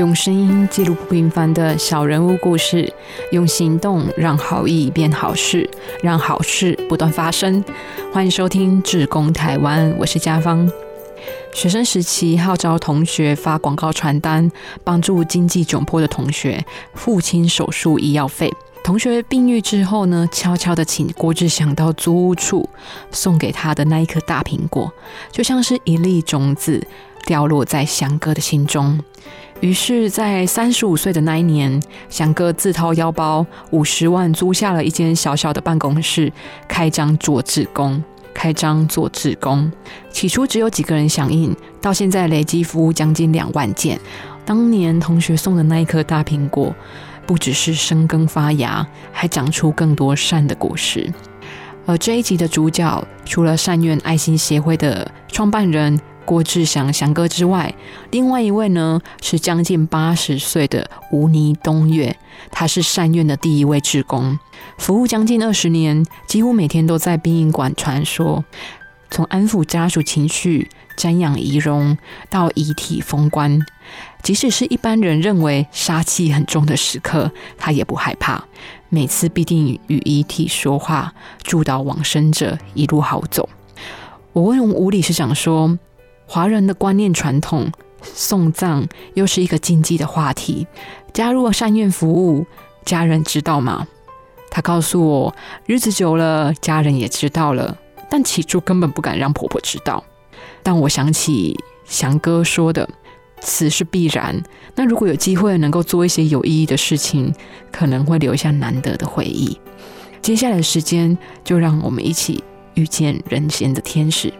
用声音记录不平凡的小人物故事，用行动让好意变好事，让好事不断发生。欢迎收听《志工台湾》，我是家芳。学生时期号召同学发广告传单，帮助经济窘迫的同学付清手术医药费。同学病愈之后呢，悄悄的请郭志祥到租屋处送给他的那一颗大苹果，就像是一粒种子掉落在祥哥的心中。于是，在三十五岁的那一年，翔哥自掏腰包五十万租下了一间小小的办公室，开张做志工。开张做志工，起初只有几个人响应，到现在累积服务将近两万件。当年同学送的那一颗大苹果，不只是生根发芽，还长出更多善的果实。而这一集的主角，除了善愿爱心协会的创办人。郭志祥祥哥之外，另外一位呢是将近八十岁的吴尼东岳，他是善院的第一位志工，服务将近二十年，几乎每天都在殡仪馆传说。从安抚家属情绪、瞻仰遗容到遗体封棺，即使是一般人认为杀气很重的时刻，他也不害怕。每次必定与遗体说话，祝祷往生者一路好走。我问吴理事长说。华人的观念传统，送葬又是一个禁忌的话题。加入了善愿服务，家人知道吗？他告诉我，日子久了，家人也知道了，但起初根本不敢让婆婆知道。但我想起祥哥说的，此是必然。那如果有机会能够做一些有意义的事情，可能会留下难得的回忆。接下来的时间，就让我们一起遇见人间的天使。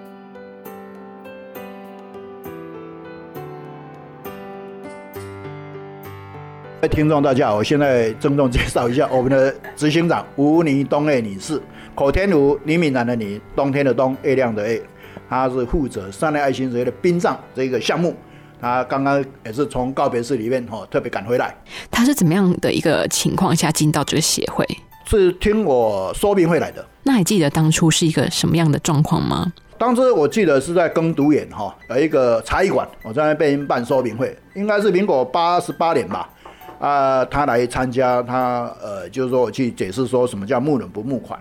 听众，大家好，我现在郑重介绍一下我们的执行长吴妮东爱女士，口天吴，李敏南的李，冬天的冬，月亮的月，她是负责三类爱心协会的殡葬这个项目。她刚刚也是从告别式里面哦特别赶回来。她是怎么样的一个情况下进到这个协会？是听我说明会来的。那还记得当初是一个什么样的状况吗？当时我记得是在耕读园哈，有一个茶艺馆，我在那边办说明会，应该是民国八十八年吧。啊，他来参加，他呃，就是说我去解释说什么叫募人不募款，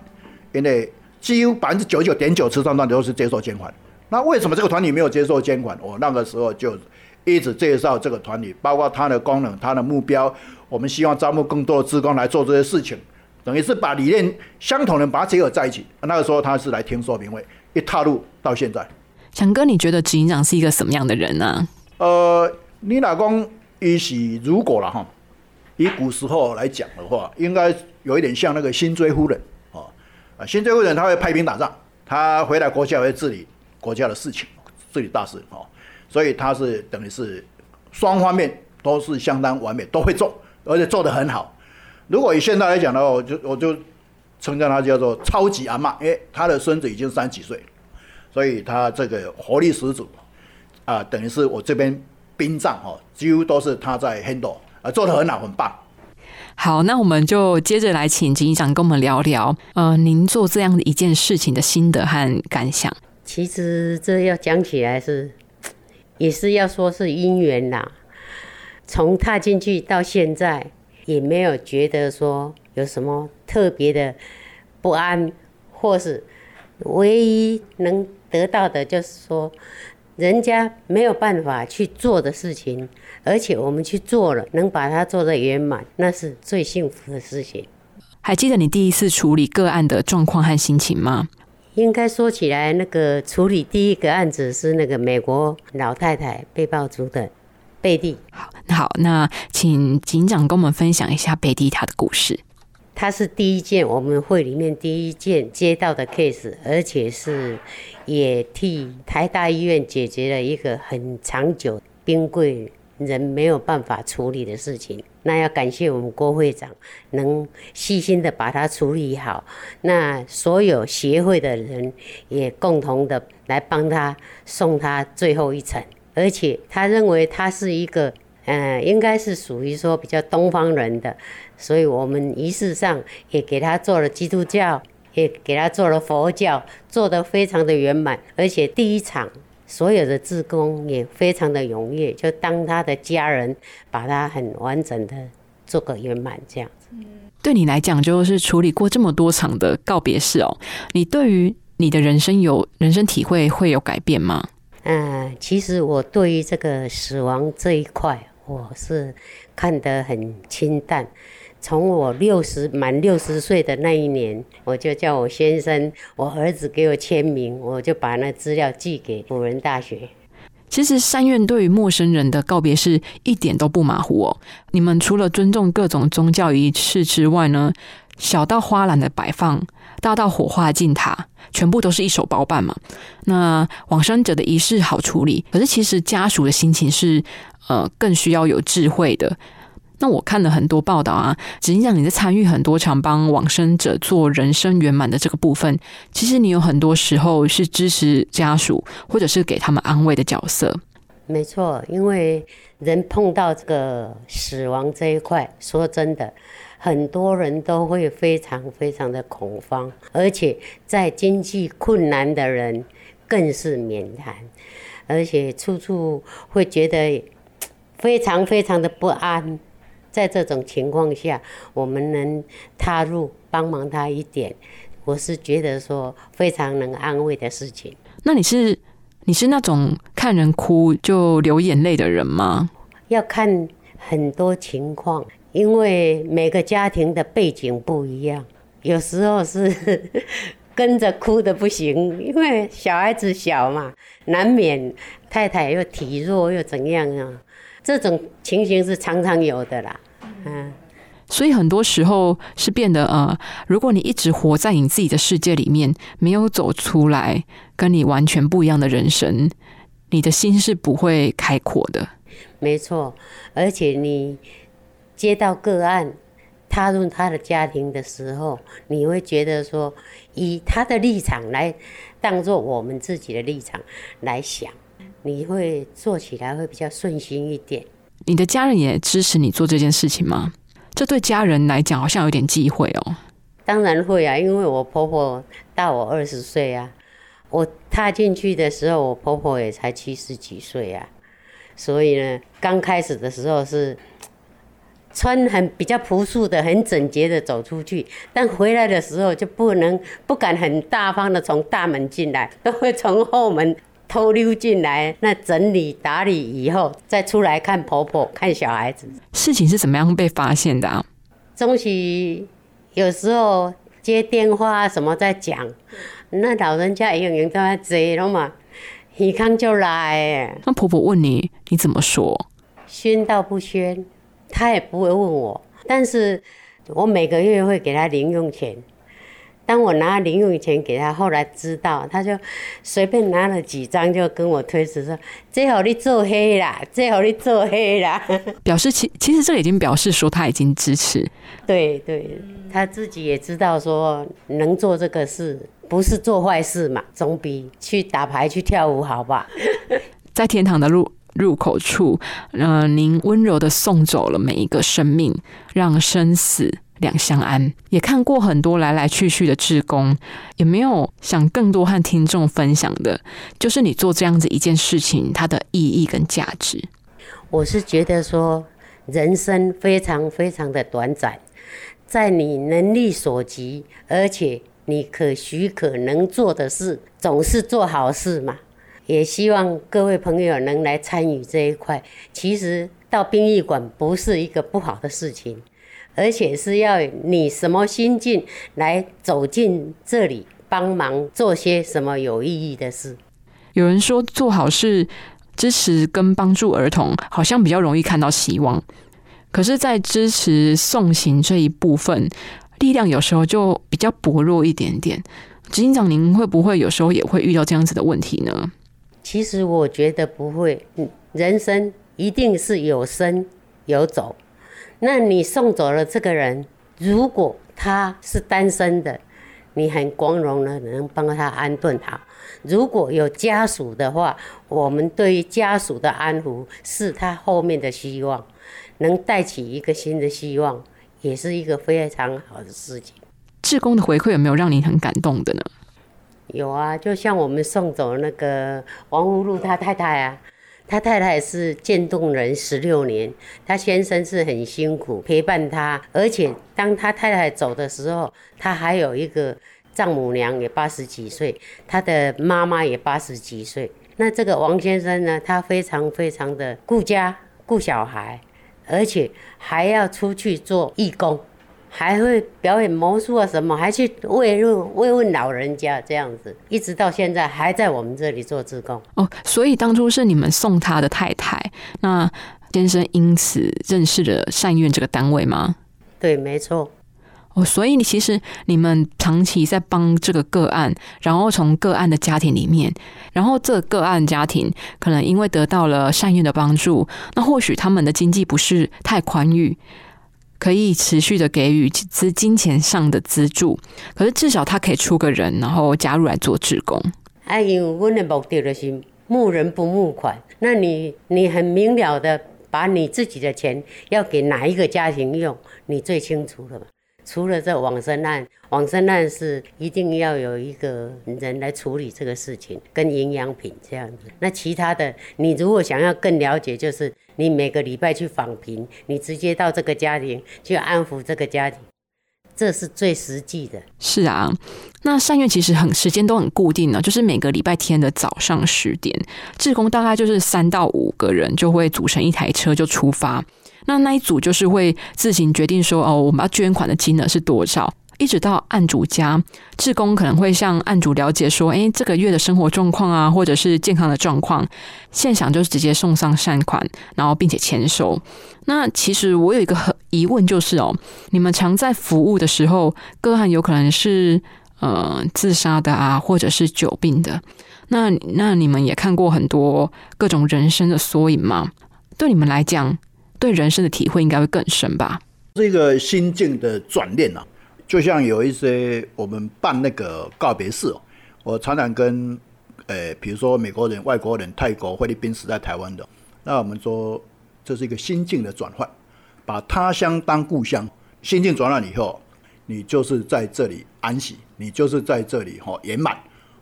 因为几乎百分之九十九点九慈善团体都是接受捐款。那为什么这个团体没有接受捐款？我那个时候就一直介绍这个团体，包括它的功能、它的目标。我们希望招募更多的职工来做这些事情，等于是把理念相同的把它结合在一起。那个时候他是来听说明会，一踏入到现在。强哥，你觉得执行长是一个什么样的人呢？呃，你老公一是如果了哈。以古时候来讲的话，应该有一点像那个辛追夫人哦，啊，辛追夫人他会派兵打仗，他回来国家会治理国家的事情，治理大事哦，所以他是等于是双方面都是相当完美，都会做，而且做得很好。如果以现在来讲的话，我就我就称赞他叫做超级阿妈，因为他的孙子已经三十几岁，所以他这个活力十足啊，等于是我这边兵仗哦，几乎都是他在 handle。啊，做的很好，很棒。好，那我们就接着来请警长跟我们聊聊，呃，您做这样的一件事情的心得和感想。其实这要讲起来是，也是要说是因缘啦。从踏进去到现在，也没有觉得说有什么特别的不安，或是唯一能得到的，就是说。人家没有办法去做的事情，而且我们去做了，能把它做得圆满，那是最幸福的事情。还记得你第一次处理个案的状况和心情吗？应该说起来，那个处理第一个案子是那个美国老太太被爆竹的贝蒂。好，好，那请警长跟我们分享一下贝蒂她的故事。他是第一件我们会里面第一件接到的 case，而且是。也替台大医院解决了一个很长久、冰柜人没有办法处理的事情。那要感谢我们郭会长，能细心的把它处理好。那所有协会的人也共同的来帮他送他最后一程。而且他认为他是一个，嗯，应该是属于说比较东方人的，所以我们仪式上也给他做了基督教。也给他做了佛教，做得非常的圆满，而且第一场所有的志工也非常的踊跃，就当他的家人，把他很完整的做个圆满这样子。对你来讲，就是处理过这么多场的告别式哦，你对于你的人生有人生体会会有改变吗？嗯，其实我对于这个死亡这一块，我是看得很清淡。从我六十满六十岁的那一年，我就叫我先生、我儿子给我签名，我就把那资料寄给辅仁大学。其实三院对于陌生人的告别是一点都不马虎哦。你们除了尊重各种宗教仪式之外呢，小到花篮的摆放，大到火化进塔，全部都是一手包办嘛。那往生者的仪式好处理，可是其实家属的心情是呃更需要有智慧的。那我看了很多报道啊，实际上你在参与很多场帮往生者做人生圆满的这个部分，其实你有很多时候是支持家属或者是给他们安慰的角色。没错，因为人碰到这个死亡这一块，说真的，很多人都会非常非常的恐慌，而且在经济困难的人更是免谈，而且处处会觉得非常非常的不安。在这种情况下，我们能踏入帮忙他一点，我是觉得说非常能安慰的事情。那你是你是那种看人哭就流眼泪的人吗？要看很多情况，因为每个家庭的背景不一样，有时候是 跟着哭的不行，因为小孩子小嘛，难免太太又体弱又怎样啊。这种情形是常常有的啦，嗯，所以很多时候是变得呃，如果你一直活在你自己的世界里面，没有走出来，跟你完全不一样的人生，你的心是不会开阔的。没错，而且你接到个案，踏入他的家庭的时候，你会觉得说，以他的立场来当做我们自己的立场来想。你会做起来会比较顺心一点。你的家人也支持你做这件事情吗？这对家人来讲好像有点忌讳哦。当然会啊，因为我婆婆大我二十岁啊。我踏进去的时候，我婆婆也才七十几岁啊。所以呢，刚开始的时候是穿很比较朴素的、很整洁的走出去，但回来的时候就不能不敢很大方的从大门进来，都会从后门。偷溜进来，那整理打理以后，再出来看婆婆、看小孩子。事情是怎么样被发现的啊？中西有时候接电话什么在讲，那老人家永远都在接了嘛，一看就来。那婆婆问你，你怎么说？宣到不宣，他也不会问我，但是我每个月会给他零用钱。当我拿零用钱给他，后来知道，他就随便拿了几张，就跟我推辞说：“最好你做黑啦，最好你做黑啦。”表示其其实这已经表示说他已经支持。对对，他自己也知道说能做这个事不是做坏事嘛，总比去打牌去跳舞好吧？在天堂的入入口处，嗯，您温柔的送走了每一个生命，让生死。两相安，也看过很多来来去去的志工，有没有想更多和听众分享的？就是你做这样子一件事情，它的意义跟价值。我是觉得说，人生非常非常的短暂，在你能力所及，而且你可许可能做的事，总是做好事嘛。也希望各位朋友能来参与这一块。其实到殡仪馆不是一个不好的事情。而且是要你什么心境来走进这里，帮忙做些什么有意义的事。有人说做好事、支持跟帮助儿童，好像比较容易看到希望。可是，在支持送行这一部分，力量有时候就比较薄弱一点点。执行长，您会不会有时候也会遇到这样子的问题呢？其实我觉得不会，人生一定是有生有走。那你送走了这个人，如果他是单身的，你很光荣的能帮他安顿好。如果有家属的话，我们对于家属的安抚是他后面的希望，能带起一个新的希望，也是一个非常好的事情。志工的回馈有没有让你很感动的呢？有啊，就像我们送走那个王福禄他太太啊，他太太是渐冻人十六年，他先生是很辛苦陪伴他，而且当他太太走的时候，他还有一个丈母娘也八十几岁，他的妈妈也八十几岁。那这个王先生呢，他非常非常的顾家顾小孩，而且还要出去做义工。还会表演魔术啊什么，还去慰问慰问老人家这样子，一直到现在还在我们这里做志工。哦，所以当初是你们送他的太太，那先生因此认识了善院这个单位吗？对，没错。哦，所以你其实你们长期在帮这个个案，然后从个案的家庭里面，然后这个案家庭可能因为得到了善院的帮助，那或许他们的经济不是太宽裕。可以持续的给予资金钱上的资助，可是至少他可以出个人，然后加入来做志工。哎，因为我的目的就是募人不募款，那你你很明了的把你自己的钱要给哪一个家庭用，你最清楚了吧？除了这往生案，往生案是一定要有一个人来处理这个事情，跟营养品这样子。那其他的，你如果想要更了解，就是你每个礼拜去访贫，你直接到这个家庭去安抚这个家庭，这是最实际的。是啊，那善院其实很时间都很固定的，就是每个礼拜天的早上十点，志工大概就是三到五个人就会组成一台车就出发。那那一组就是会自行决定说，哦，我们要捐款的金额是多少，一直到案主家，志工可能会向案主了解说，哎，这个月的生活状况啊，或者是健康的状况，现场就是直接送上善款，然后并且签收。那其实我有一个疑问，就是哦，你们常在服务的时候，个案有可能是呃自杀的啊，或者是久病的，那那你们也看过很多各种人生的缩影吗？对你们来讲？对人生的体会应该会更深吧？这个心境的转变啊，就像有一些我们办那个告别式哦，我常常跟呃，比如说美国人、外国人、泰国、菲律宾死在台湾的，那我们说这是一个心境的转换，把他乡当故乡，心境转换以后，你就是在这里安息，你就是在这里哈圆满，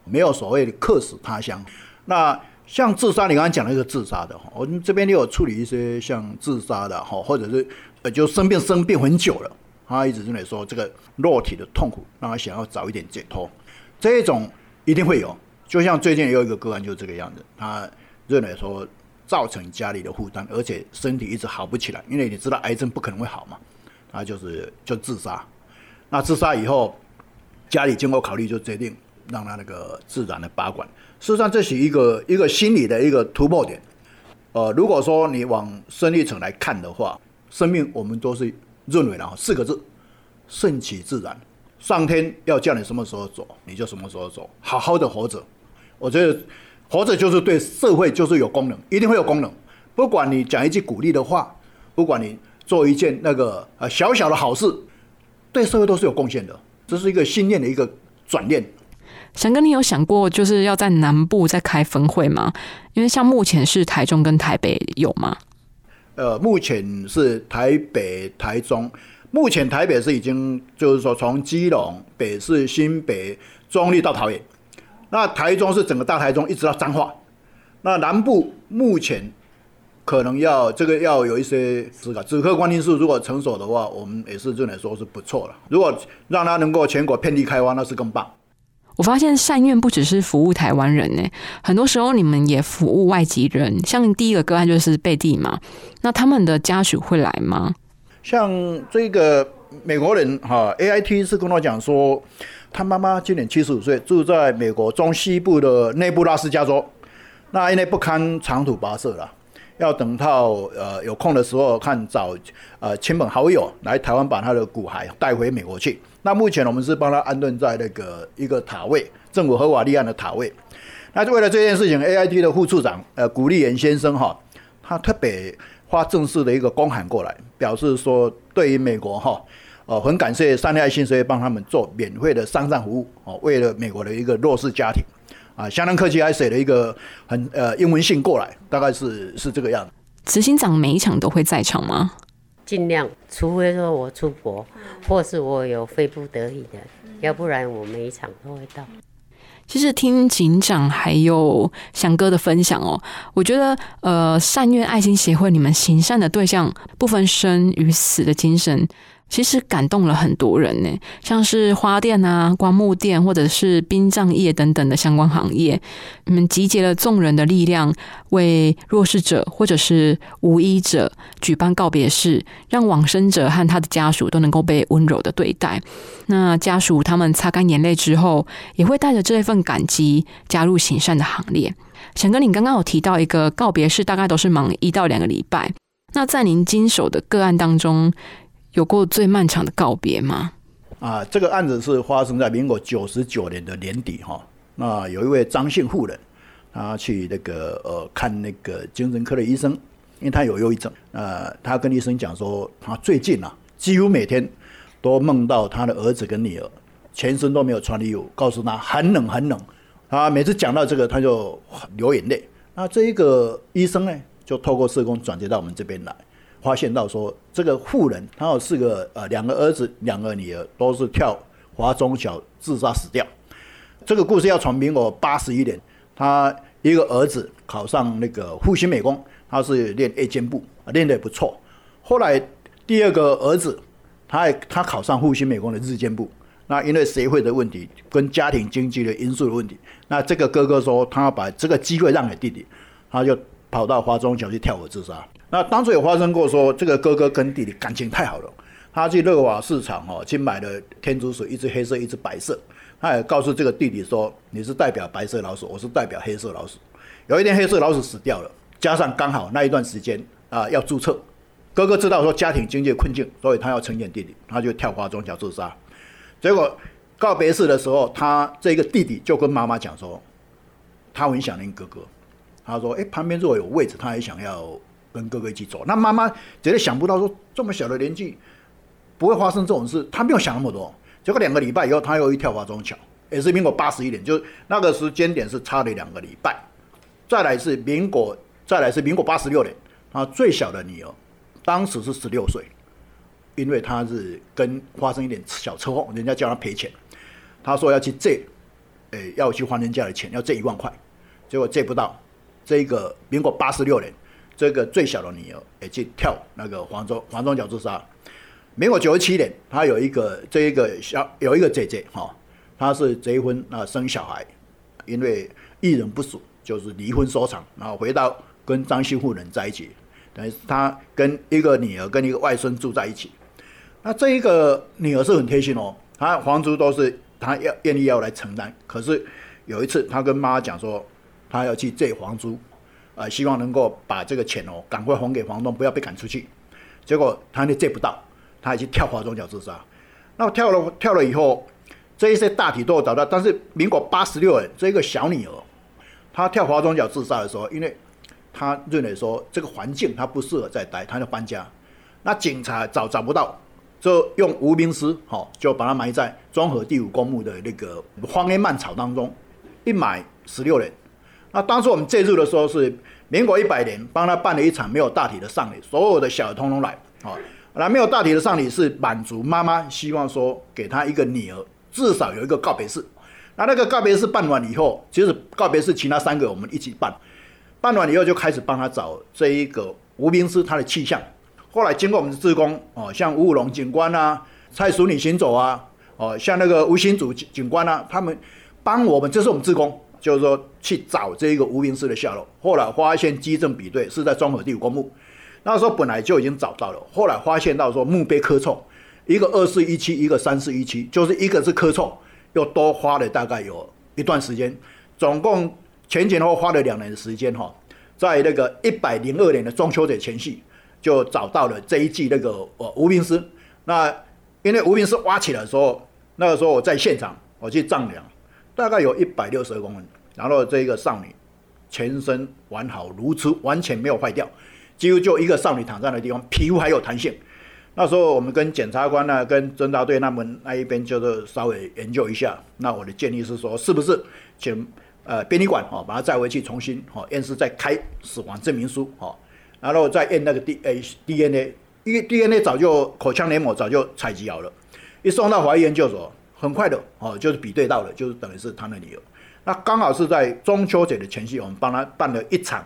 没有所谓的客死他乡。那像自杀，你刚刚讲那个自杀的哈，我们这边也有处理一些像自杀的哈，或者是呃就生病生病很久了，他一直认为说这个肉体的痛苦让他想要早一点解脱，这种一定会有。就像最近也有一个个案就是这个样子，他认为说造成家里的负担，而且身体一直好不起来，因为你知道癌症不可能会好嘛，他就是就自杀。那自杀以后，家里经过考虑就决定让他那个自然的拔管。事实上，这是一个一个心理的一个突破点。呃，如果说你往深一层来看的话，生命我们都是认为的四个字：顺其自然。上天要叫你什么时候走，你就什么时候走，好好的活着。我觉得活着就是对社会就是有功能，一定会有功能。不管你讲一句鼓励的话，不管你做一件那个呃小小的好事，对社会都是有贡献的。这是一个信念的一个转念。翔哥，你有想过就是要在南部再开分会吗？因为像目前是台中跟台北有吗？呃，目前是台北、台中。目前台北是已经就是说从基隆、北市、新北、中立到桃园。那台中是整个大台中一直到彰化。那南部目前可能要这个要有一些资格，主客观因素如果成熟的话，我们也是认为说是不错了。如果让它能够全国遍地开花，那是更棒。我发现善院不只是服务台湾人呢，很多时候你们也服务外籍人。像第一个个案就是贝蒂嘛，那他们的家属会来吗？像这个美国人哈，A I T 是跟我讲说，他妈妈今年七十五岁，住在美国中西部的内布拉斯加州，那因为不堪长途跋涉了，要等到呃有空的时候，看找呃亲朋好友来台湾把他的骨骸带回美国去。那目前我们是帮他安顿在那个一个塔位，政府合法立案的塔位。那就为了这件事情，A I T 的副处长呃古立言先生哈，他特别发正式的一个公函过来，表示说对于美国哈，呃很感谢三立爱心社会帮他们做免费的丧葬服务哦，为了美国的一个弱势家庭啊，相当客气，还写了一个很呃英文信过来，大概是是这个样子。执行长每一场都会在场吗？尽量，除非说我出国，或是我有非不得已的，要不然我每一场都会到。其实听警长还有翔哥的分享哦，我觉得呃，善愿爱心协会你们行善的对象不分生与死的精神。其实感动了很多人呢，像是花店啊、棺木店或者是殡葬业等等的相关行业，你们集结了众人的力量，为弱势者或者是无依者举办告别式，让往生者和他的家属都能够被温柔的对待。那家属他们擦干眼泪之后，也会带着这份感激加入行善的行列。想跟你刚刚有提到一个告别式，大概都是忙一到两个礼拜。那在您经手的个案当中，有过最漫长的告别吗？啊，这个案子是发生在民国九十九年的年底哈。那有一位张姓妇人，她去那个呃看那个精神科的医生，因为她有忧郁症。呃，她跟医生讲说，她最近啊，几乎每天都梦到她的儿子跟女儿，全身都没有穿衣服，告诉她很冷很冷。啊每次讲到这个，她就流眼泪。那这一个医生呢，就透过社工转接到我们这边来。发现到说，这个妇人她有四个呃两个儿子两个女儿都是跳华中小自杀死掉。这个故事要传民国八十一年，他一个儿子考上那个复兴美工，他是练 A 肩部，练得也不错。后来第二个儿子，他也他考上复兴美工的日间部，那因为协会的问题跟家庭经济的因素的问题，那这个哥哥说他要把这个机会让给弟弟，他就跑到华中小去跳河自杀。那当初有发生过说，这个哥哥跟弟弟感情太好了，他去乐华市场哦，去买了天竺鼠，一只黑色，一只白色。他也告诉这个弟弟说：“你是代表白色老鼠，我是代表黑色老鼠。”有一天黑色老鼠死掉了，加上刚好那一段时间啊要注册，哥哥知道说家庭经济困境，所以他要成全弟弟，他就跳花中桥自杀。结果告别式的时候，他这个弟弟就跟妈妈讲说：“他很想念哥哥。”他说：“哎，旁边如果有位置，他也想要。”跟哥哥一起走，那妈妈绝对想不到说这么小的年纪不会发生这种事，他没有想那么多。结果两个礼拜以后，他又一跳华中桥，也是民国八十一年，就那个时间点是差了两个礼拜。再来是民国，再来是民国八十六年，他最小的女儿当时是十六岁，因为她是跟发生一点小车祸，人家叫她赔钱，她说要去借，诶，要去还人家的钱，要借一万块，结果借不到。这个民国八十六年。这个最小的女儿也去跳那个黄州黄庄角自杀。民国九十七年，他有一个这一个小有一个姐姐哈，她是结婚啊生小孩，因为一人不淑，就是离婚收场，然后回到跟张姓妇人在一起，等于他跟一个女儿跟一个外孙住在一起。那这一个女儿是很贴心哦，她房租都是她要愿意要来承担。可是有一次，她跟妈讲说，她要去借房租。啊，希望能够把这个钱哦赶快还给房东，不要被赶出去。结果他就借不到，他已经跳华中角自杀。那跳了跳了以后，这一些大体都有找到，但是民国八十六年这一个小女儿，她跳华中角自杀的时候，因为她认为说这个环境她不适合再待，她就搬家。那警察找找不到，就用无名尸，好就把她埋在庄和第五公墓的那个荒烟蔓草当中，一埋十六人。那当初我们介入的时候是民国一百年，帮他办了一场没有大体的丧礼，所有的小孩通通来啊。那没有大体的丧礼是满足妈妈希望说给他一个女儿，至少有一个告别式。那那个告别式办完以后，其实告别式其他三个我们一起办，办完以后就开始帮他找这一个吴兵师他的气象。后来经过我们的职工哦，像吴武龙警官啊、蔡淑女行走啊，哦，像那个吴新祖警警官啊，他们帮我们，这是我们职工。就是说去找这一个无名氏的下落，后来发现基证比对是在庄和第五公墓，那时候本来就已经找到了，后来发现到说墓碑刻错，一个二四一七，一个三四一七，就是一个是刻错，又多花了大概有一段时间，总共前前后后花了两年的时间哈，在那个一百零二年的中秋节前夕，就找到了这一季那个呃无名氏，那因为无名氏挖起来的时候，那个时候我在现场，我去丈量。大概有一百六十公分，然后这一个少女全身完好如初，完全没有坏掉，几乎就一个少女躺在的地方，皮肤还有弹性。那时候我们跟检察官呢，跟侦查队那们那一边就是稍微研究一下。那我的建议是说，是不是请呃殡仪馆哦，把它载回去重新哦验尸，再开死亡证明书哦，然后再验那个 D A D N A，因为 D N A 早就口腔黏膜早就采集好了，一送到华医研究所。很快的哦，就是比对到了，就是等于是他那里有。那刚好是在中秋节的前夕，我们帮他办了一场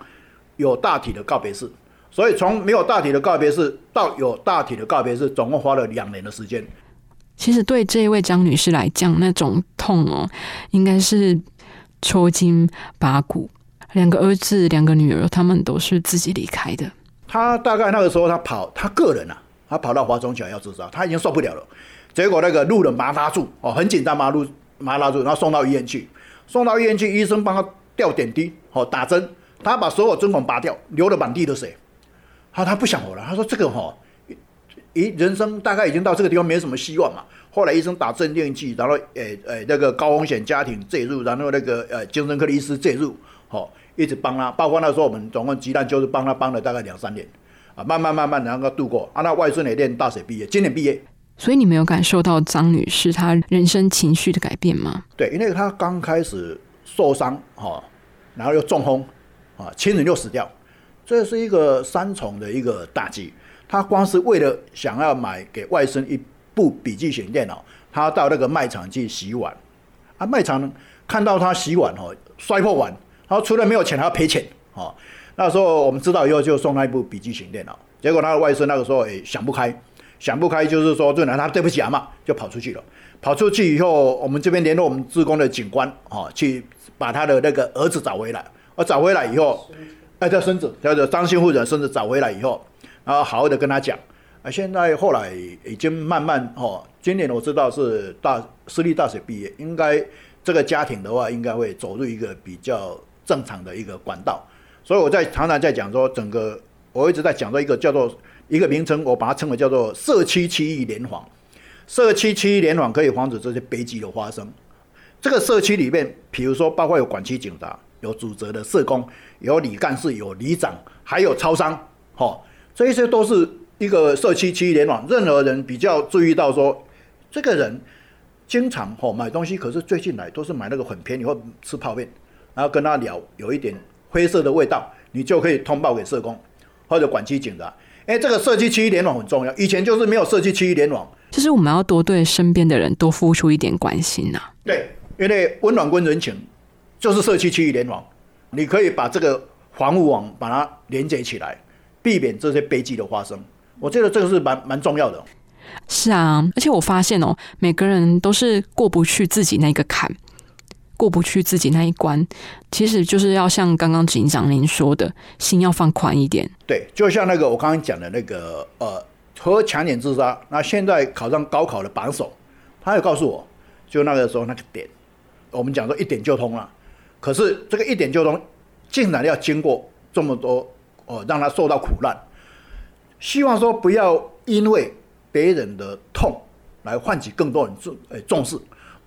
有大体的告别式。所以从没有大体的告别式到有大体的告别式，总共花了两年的时间。其实对这一位张女士来讲，那种痛哦，应该是抽筋拔骨。两个儿子，两个女儿，他们都是自己离开的。他大概那个时候，他跑，他个人啊，他跑到华中桥要自杀，他已经受不了了。结果那个路人把他拉住，哦，很紧张，把路把他拉住，然后送到医院去。送到医院去，医生帮他吊点滴，哦，打针，他把所有针孔拔掉，流了满地的水。他他不想活了，他说这个哈，一人生大概已经到这个地方没什么希望嘛。后来医生打镇定剂，然后诶诶那个高风险家庭介入，然后那个呃精神科的医师介入，好一直帮他。包括那时候我们总共鸡蛋就是帮他帮了大概两三年，啊慢慢慢慢然后度过。啊那外孙也念大学毕业，今年毕业。所以你没有感受到张女士她人生情绪的改变吗？对，因为她刚开始受伤哈，然后又中风，啊亲人又死掉。这是一个三重的一个打击。她光是为了想要买给外甥一部笔记型电脑，她到那个卖场去洗碗。啊，卖场看到她洗碗哦，摔破碗，然后除了没有钱，还要赔钱哦。那时候我们知道以后，就送她一部笔记型电脑。结果她的外甥那个时候也想不开，想不开就是说，就拿他对不起阿妈，就跑出去了。跑出去以后，我们这边联络我们自工的警官哦，去把他的那个儿子找回来。我找回来以后。哎，叫孙子，叫做张姓妇人，孙子找回来以后，然后好好的跟他讲，啊，现在后来已经慢慢哦，今年我知道是大私立大学毕业，应该这个家庭的话，应该会走入一个比较正常的一个管道。所以我在常常在讲说，整个我一直在讲说一个叫做一个名称，我把它称为叫做社区区域联防，社区区域联防可以防止这些悲剧的发生。这个社区里面，比如说包括有管区警察。有主责的社工，有李干事，有里长，还有超商，哈，这些都是一个社区区域联网。任何人比较注意到说，这个人经常哈买东西，可是最近来都是买那个很便宜或吃泡面，然后跟他聊有一点灰色的味道，你就可以通报给社工或者管区警察。哎，这个社区区域联网很重要，以前就是没有社区区域联网，就是我们要多对身边的人多付出一点关心呐。对，因为温暖跟人情。就是社区区域联网，你可以把这个防护网把它连接起来，避免这些悲剧的发生。我觉得这个是蛮蛮重要的。是啊，而且我发现哦，每个人都是过不去自己那个坎，过不去自己那一关。其实就是要像刚刚警长您说的，心要放宽一点。对，就像那个我刚刚讲的那个呃，和强点自杀。那现在考上高考的榜首，他有告诉我，就那个时候那个点，我们讲说一点就通了。可是这个一点就通，竟然要经过这么多呃，让他受到苦难。希望说不要因为别人的痛来唤起更多人重诶重视，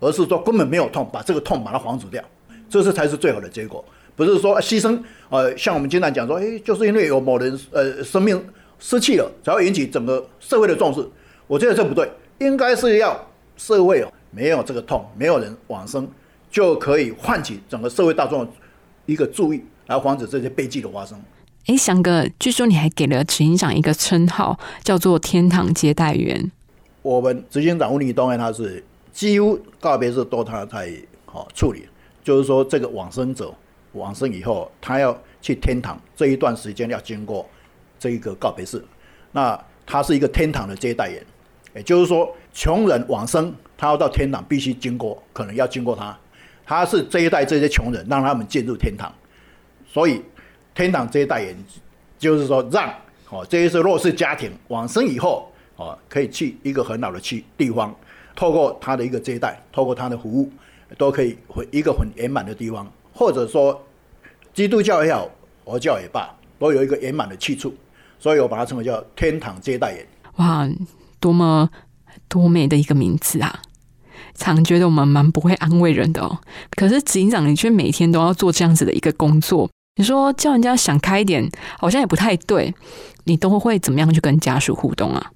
而是说根本没有痛，把这个痛把它防止掉，这是才是最好的结果。不是说牺牲呃，像我们经常讲说，诶，就是因为有某人呃生命失去了，才会引起整个社会的重视。我觉得这不对，应该是要社会哦没有这个痛，没有人往生。就可以唤起整个社会大众一个注意，来防止这些悲剧的发生。哎，翔哥，据说你还给了执行长一个称号，叫做“天堂接待员”。我们执行长吴立东他是几乎告别式都他在好处理，就是说这个往生者往生以后，他要去天堂这一段时间要经过这一个告别式，那他是一个天堂的接待人，也就是说穷人往生，他要到天堂必须经过，可能要经过他。他是这一代这些穷人，让他们进入天堂，所以天堂这一代人，就是说让哦这些弱势家庭往生以后哦，可以去一个很好的去地方，透过他的一个接待，透过他的服务，都可以回一个很圆满的地方，或者说基督教也好，佛教也罢，都有一个圆满的去处，所以我把它称为叫天堂接待员。哇，多么多美的一个名字啊！常觉得我们蛮不会安慰人的哦，可是执行长你却每天都要做这样子的一个工作，你说叫人家想开一点，好像也不太对。你都会怎么样去跟家属互动啊？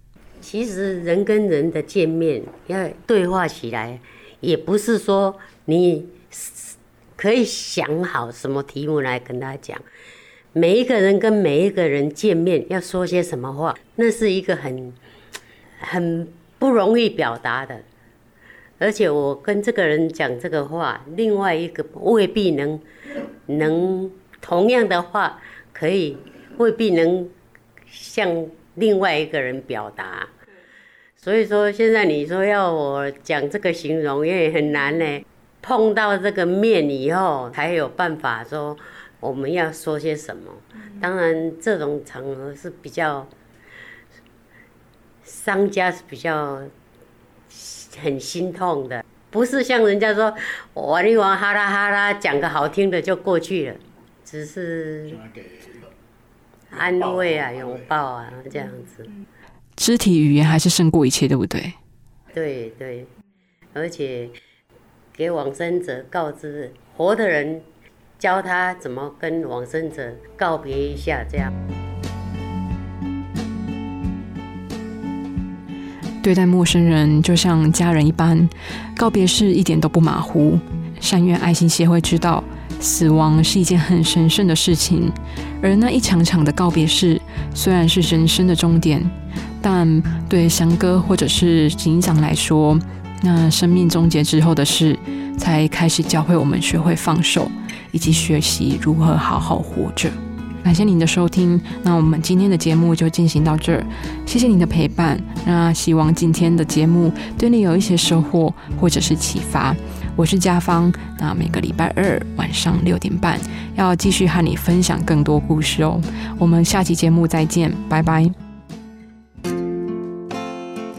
其实人跟人的见面要对话起来，也不是说你可以想好什么题目来跟他讲。每一个人跟每一个人见面要说些什么话，那是一个很很不容易表达的。而且我跟这个人讲这个话，另外一个未必能能同样的话，可以未必能向另外一个人表达。所以说，现在你说要我讲这个形容也很难呢。碰到这个面以后，才有办法说我们要说些什么。当然，这种场合是比较商家是比较很心痛的，不是像人家说玩一玩哈啦哈啦，讲个好听的就过去了，只是安慰啊、拥抱啊这样子。肢体语言还是胜过一切，对不对？对对，而且给往生者告知，活的人教他怎么跟往生者告别一下，这样。对待陌生人就像家人一般，告别式一点都不马虎。善愿爱心协会知道，死亡是一件很神圣的事情，而那一场场的告别式虽然是人生的终点。但对翔哥或者是警长来说，那生命终结之后的事，才开始教会我们学会放手，以及学习如何好好活着。感谢您的收听，那我们今天的节目就进行到这儿，谢谢您的陪伴。那希望今天的节目对你有一些收获或者是启发。我是家芳，那每个礼拜二晚上六点半要继续和你分享更多故事哦。我们下期节目再见，拜拜。